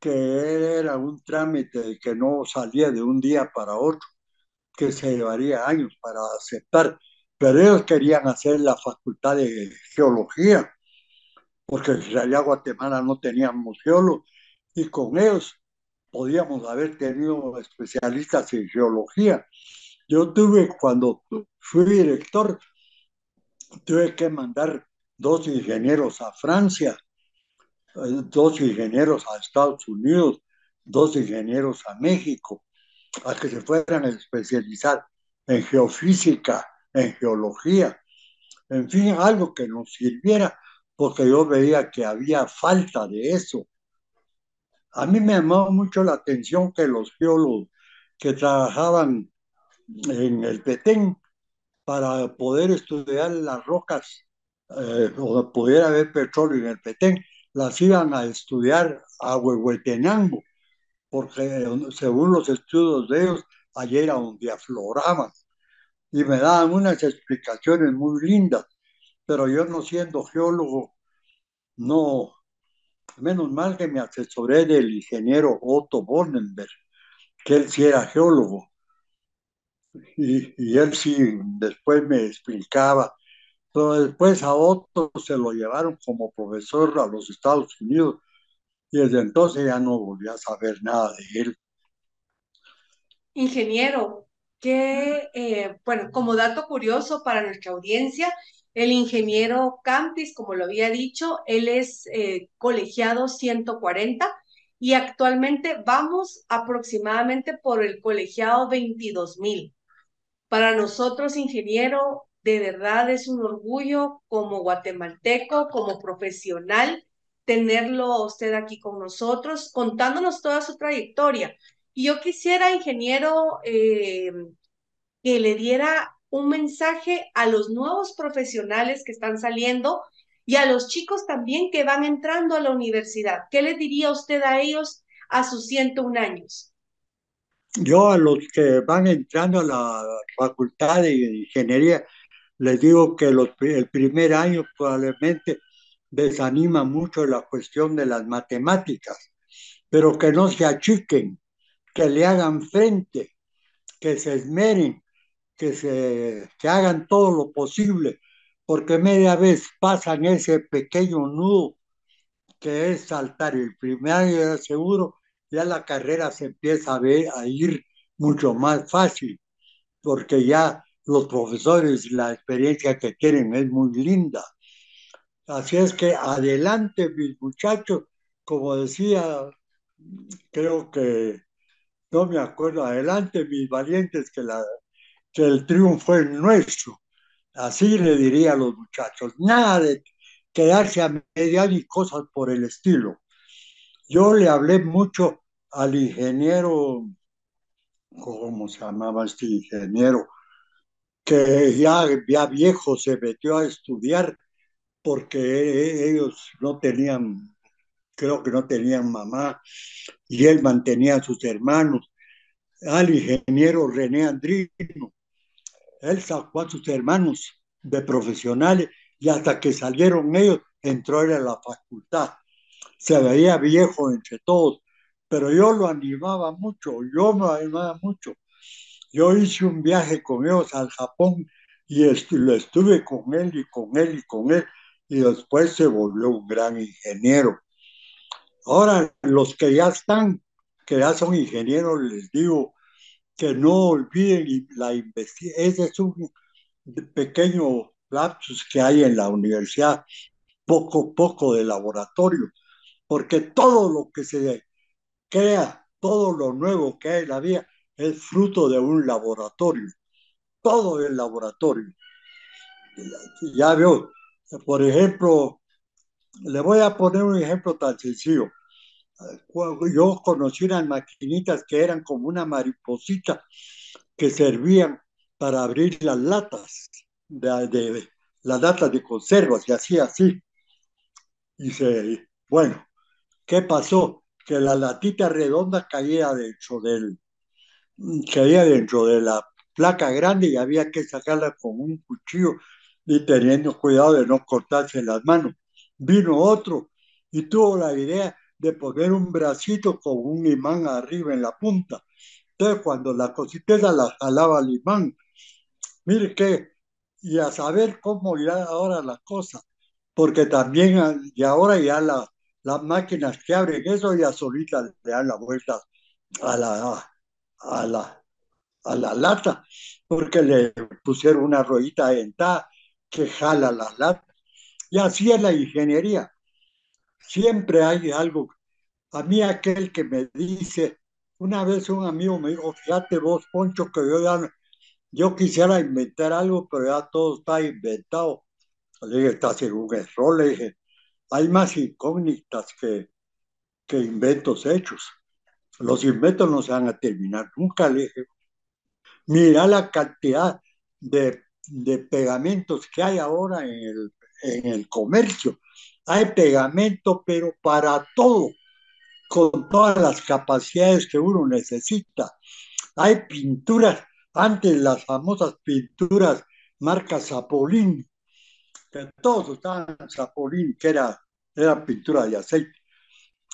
que era un trámite que no salía de un día para otro, que se llevaría años para aceptar, pero ellos querían hacer la facultad de geología porque allá Guatemala no teníamos geólogos y con ellos podíamos haber tenido especialistas en geología. Yo tuve, cuando fui director, tuve que mandar dos ingenieros a Francia, dos ingenieros a Estados Unidos, dos ingenieros a México, a que se fueran a especializar en geofísica, en geología, en fin, algo que nos sirviera, porque yo veía que había falta de eso. A mí me llamó mucho la atención que los geólogos que trabajaban en el Petén para poder estudiar las rocas eh, o pudiera haber petróleo en el Petén, las iban a estudiar a Huehuetenango, porque según los estudios de ellos, allí era donde afloraban. Y me daban unas explicaciones muy lindas, pero yo no siendo geólogo, no, menos mal que me asesoré del ingeniero Otto Bornenberg, que él sí era geólogo. Y, y él sí después me explicaba pero después a Otto se lo llevaron como profesor a los Estados Unidos y desde entonces ya no volví a saber nada de él. Ingeniero, que, eh, bueno, como dato curioso para nuestra audiencia, el ingeniero Campis, como lo había dicho, él es eh, colegiado 140 y actualmente vamos aproximadamente por el colegiado 22 mil. Para nosotros, ingeniero, de verdad es un orgullo como guatemalteco, como profesional, tenerlo usted aquí con nosotros, contándonos toda su trayectoria. Y yo quisiera, ingeniero, eh, que le diera un mensaje a los nuevos profesionales que están saliendo y a los chicos también que van entrando a la universidad. ¿Qué le diría usted a ellos a sus 101 años? Yo a los que van entrando a la facultad de ingeniería les digo que el primer año probablemente desanima mucho la cuestión de las matemáticas, pero que no se achiquen, que le hagan frente, que se esmeren, que, se, que hagan todo lo posible, porque media vez pasan ese pequeño nudo que es saltar el primer año seguro, ya la carrera se empieza a, ver, a ir mucho más fácil, porque ya los profesores, la experiencia que tienen es muy linda. Así es que adelante, mis muchachos, como decía, creo que, no me acuerdo, adelante, mis valientes, que, la, que el triunfo es nuestro. Así le diría a los muchachos, nada de quedarse a mediar y cosas por el estilo. Yo le hablé mucho al ingeniero, ¿cómo se llamaba este ingeniero? Que ya, ya viejo se metió a estudiar porque ellos no tenían, creo que no tenían mamá, y él mantenía a sus hermanos. Al ingeniero René Andrino, él sacó a sus hermanos de profesionales y hasta que salieron ellos entró él a la facultad. Se veía viejo entre todos, pero yo lo animaba mucho, yo me animaba mucho yo hice un viaje con ellos al Japón y lo estuve con él y con él y con él y después se volvió un gran ingeniero. Ahora, los que ya están, que ya son ingenieros, les digo que no olviden la investigación. Ese es un pequeño lapsus que hay en la universidad, poco, poco de laboratorio, porque todo lo que se crea, todo lo nuevo que hay en la vida, es fruto de un laboratorio, todo el laboratorio. Ya veo, por ejemplo, le voy a poner un ejemplo tan sencillo. Yo conocí unas maquinitas que eran como una mariposita que servían para abrir las latas, de, las latas de conservas y así, así. Y se, bueno, ¿qué pasó? Que la latita redonda caía dentro del, caía dentro de la placa grande y había que sacarla con un cuchillo y teniendo cuidado de no cortarse las manos. Vino otro y tuvo la idea de poner un bracito con un imán arriba en la punta. Entonces, cuando la cosita la jalaba el imán, mire que, y a saber cómo irá ahora la cosa, porque también, y ahora ya la, las máquinas que abren eso ya solitas le dan la vuelta a la, a la, a la lata, porque le pusieron una ruedita dentada que jala la lata. Y así es la ingeniería. Siempre hay algo. A mí aquel que me dice, una vez un amigo me dijo, fíjate vos, Poncho, que yo ya, yo quisiera inventar algo, pero ya todo está inventado. Le dije, estás en un error, le dije, hay más incógnitas que, que inventos hechos. Los inventos no se van a terminar nunca, le dije. Mira la cantidad de, pegamentos que hay ahora en el, en comercio. Hay pegamento, pero para todo, con todas las capacidades que uno necesita. Hay pinturas, antes las famosas pinturas marca Zapolín, que todos usaban Zapolín, que era, era pintura de aceite.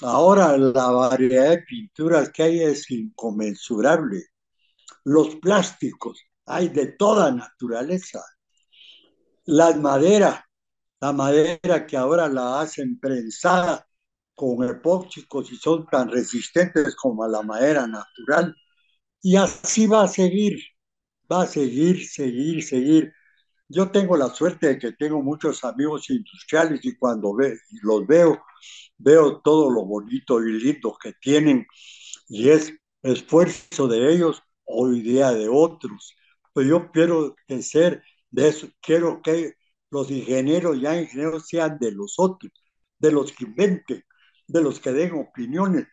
Ahora la variedad de pinturas que hay es inconmensurable. Los plásticos, hay de toda naturaleza. Las maderas, la madera que ahora la hacen prensada con epóxicos y son tan resistentes como la madera natural. Y así va a seguir, va a seguir, seguir, seguir. Yo tengo la suerte de que tengo muchos amigos industriales y cuando ve, los veo, veo todo lo bonito y lindo que tienen y es esfuerzo de ellos o idea de otros. Pues yo quiero que ser de eso, quiero que los ingenieros ya ingenieros sean de los otros, de los que inventen, de los que den opiniones.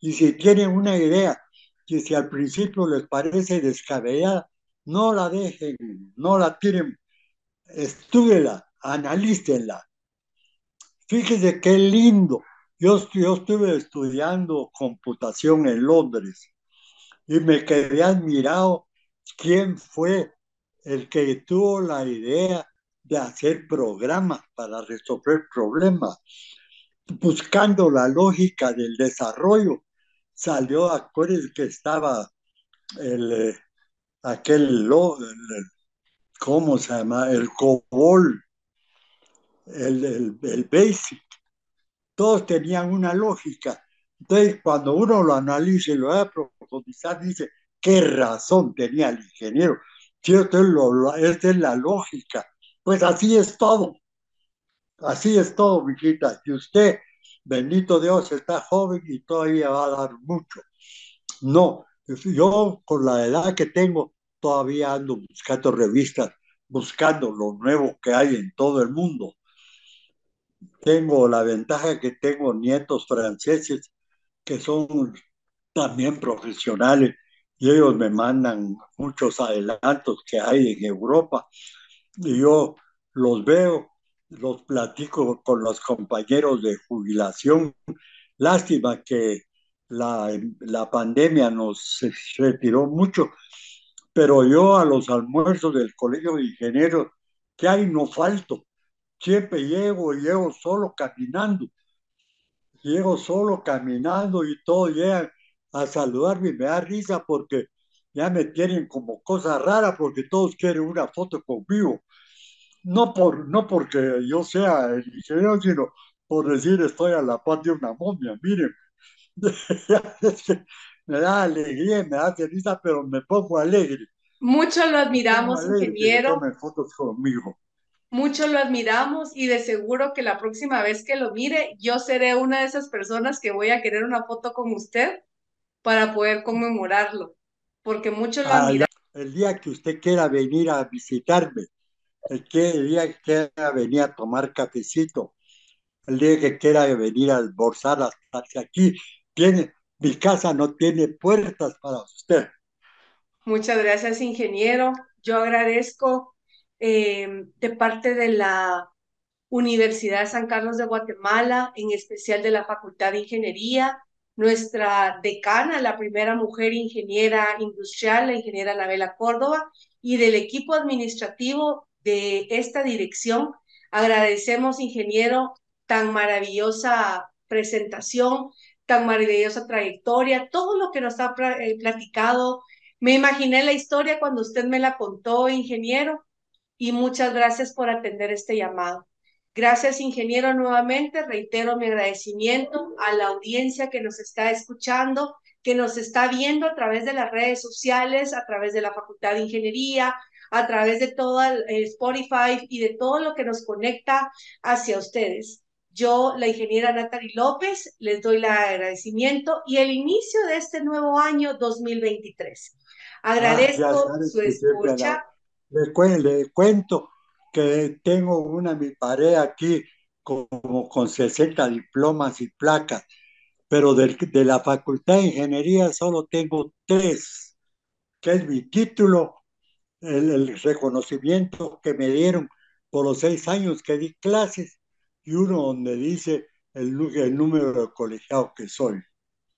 Y si tienen una idea que si al principio les parece descabellada, no la dejen, no la tiren, estúdela, analícenla. Fíjese qué lindo. Yo, yo estuve estudiando computación en Londres y me quedé admirado quién fue el que tuvo la idea de hacer programas para resolver problemas, buscando la lógica del desarrollo. Salió, acuérdense que estaba el, eh, aquel, el, ¿cómo se llama? El COBOL, el, el, el BASIC. Todos tenían una lógica. Entonces, cuando uno lo analiza y lo va a profundizar, dice, ¿qué razón tenía el ingeniero? Cierto, esta es la lógica pues así es todo. Así es todo, mijita. Y usted, bendito Dios, está joven y todavía va a dar mucho. No, yo con la edad que tengo, todavía ando buscando revistas, buscando lo nuevo que hay en todo el mundo. Tengo la ventaja que tengo nietos franceses que son también profesionales y ellos me mandan muchos adelantos que hay en Europa y yo los veo, los platico con los compañeros de jubilación. Lástima que la, la pandemia nos retiró mucho, pero yo a los almuerzos del Colegio de Ingenieros, que hay no falto. Siempre llego, llego solo caminando. Llego solo caminando y todos llegan a saludarme y me da risa porque ya me tienen como cosa rara porque todos quieren una foto conmigo. No, por, no porque yo sea el ingeniero, sino por decir estoy a la par de una momia. Miren, <laughs> me da alegría, me da risa, pero me pongo alegre. Mucho lo admiramos, ingeniero. fotos conmigo. Mucho lo admiramos y de seguro que la próxima vez que lo mire, yo seré una de esas personas que voy a querer una foto con usted para poder conmemorarlo porque mucho lo ah, El día que usted quiera venir a visitarme, el, día que quiera venir a tomar cafecito, el día que quiera venir a almorzar hasta aquí, tiene, mi casa no tiene puertas para usted. Muchas gracias, ingeniero. Yo agradezco eh, de parte de la Universidad de San Carlos de Guatemala, en especial de la Facultad de Ingeniería, nuestra decana, la primera mujer ingeniera industrial, la ingeniera Anabela Córdoba, y del equipo administrativo de esta dirección. Agradecemos, ingeniero, tan maravillosa presentación, tan maravillosa trayectoria, todo lo que nos ha eh, platicado. Me imaginé la historia cuando usted me la contó, ingeniero, y muchas gracias por atender este llamado. Gracias, ingeniero, nuevamente. Reitero mi agradecimiento a la audiencia que nos está escuchando, que nos está viendo a través de las redes sociales, a través de la Facultad de Ingeniería, a través de todo el Spotify y de todo lo que nos conecta hacia ustedes. Yo, la ingeniera Natalie López, les doy el agradecimiento y el inicio de este nuevo año 2023. Agradezco ah, su escucha. Le, cuento que tengo una mi pared aquí como con 60 diplomas y placas, pero de, de la Facultad de Ingeniería solo tengo tres, que es mi título, el, el reconocimiento que me dieron por los seis años que di clases y uno donde dice el, el número de colegiado que soy.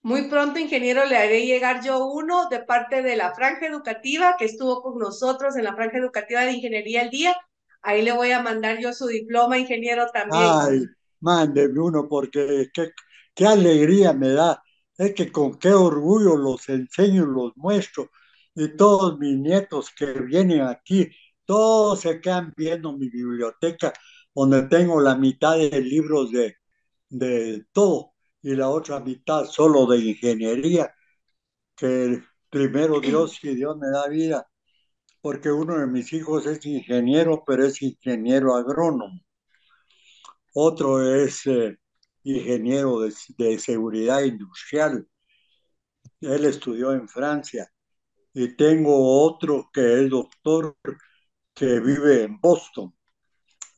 Muy pronto, ingeniero, le haré llegar yo uno de parte de la franja educativa que estuvo con nosotros en la franja educativa de Ingeniería el día. Ahí le voy a mandar yo su diploma, ingeniero, también. Ay, mándeme uno porque qué, qué alegría me da. Es que con qué orgullo los enseño y los muestro. Y todos mis nietos que vienen aquí, todos se quedan viendo mi biblioteca donde tengo la mitad de libros de, de todo y la otra mitad solo de ingeniería, que primero <clears throat> Dios y Dios me da vida, porque uno de mis hijos es ingeniero, pero es ingeniero agrónomo. Otro es eh, ingeniero de, de seguridad industrial. Él estudió en Francia. Y tengo otro que es doctor que vive en Boston.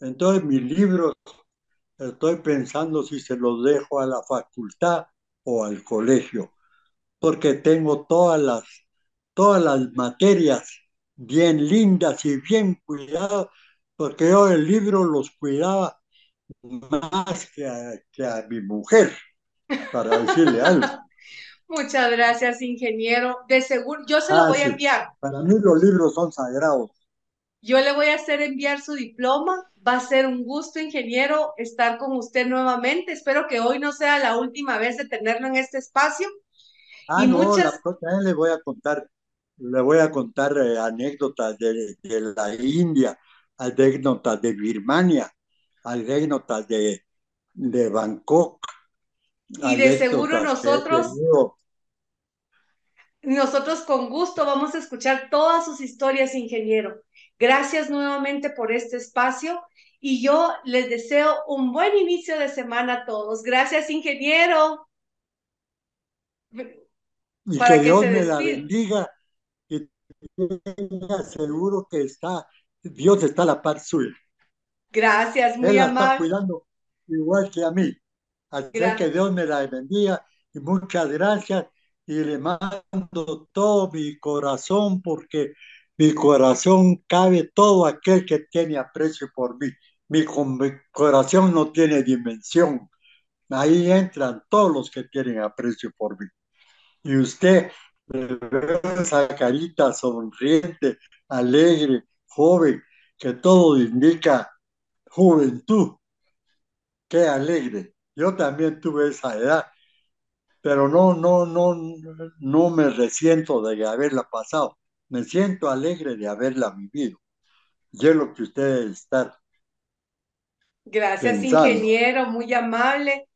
Entonces mis libros estoy pensando si se los dejo a la facultad o al colegio, porque tengo todas las, todas las materias bien lindas y bien cuidadas, porque yo el libro los cuidaba más que a, que a mi mujer, para decirle algo. <laughs> Muchas gracias, ingeniero. De seguro, yo se lo ah, voy a enviar. Para mí los libros son sagrados. Yo le voy a hacer enviar su diploma. Va a ser un gusto, ingeniero, estar con usted nuevamente. Espero que hoy no sea la última vez de tenerlo en este espacio. Ah, no, muchas... la le voy a contar, le voy a contar eh, anécdotas de, la India, anécdotas de Birmania, anécdotas de, de Bangkok. Y de seguro nosotros nosotros con gusto vamos a escuchar todas sus historias, ingeniero. Gracias nuevamente por este espacio y yo les deseo un buen inicio de semana a todos. Gracias, ingeniero. Y que, Dios me la bendiga y seguro que está, Dios está a la par suya. Gracias, muy Él amable. está cuidando igual que a mí. Así que Dios me la bendiga y muchas gracias y le mando todo mi corazón porque mi corazón cabe todo aquel que tiene aprecio por mí. Mi, corazón no tiene dimensión. Ahí entran todos los que tienen aprecio por mí. Y usted, esa carita sonriente, alegre, joven, que todo indica juventud. Qué alegre. Yo también tuve esa edad, pero no, no, no, no me resiento de haberla pasado me siento alegre de haberla vivido. Y es lo que ustedes están. Gracias, ingeniero, muy amable.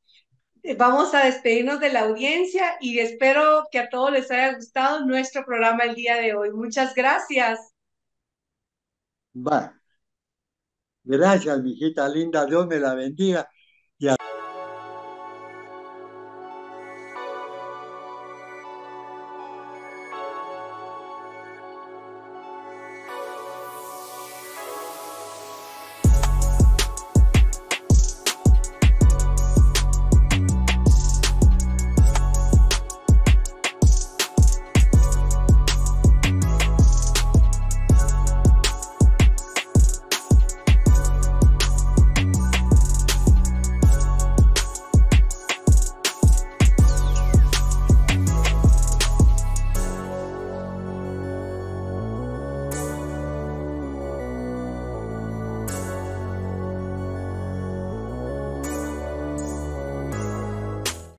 Eh, vamos a despedirnos de la audiencia y espero que a todos les haya gustado nuestro programa el día de hoy. Muchas gracias. Va. Gracias, mijita linda. Dios me la bendiga. Y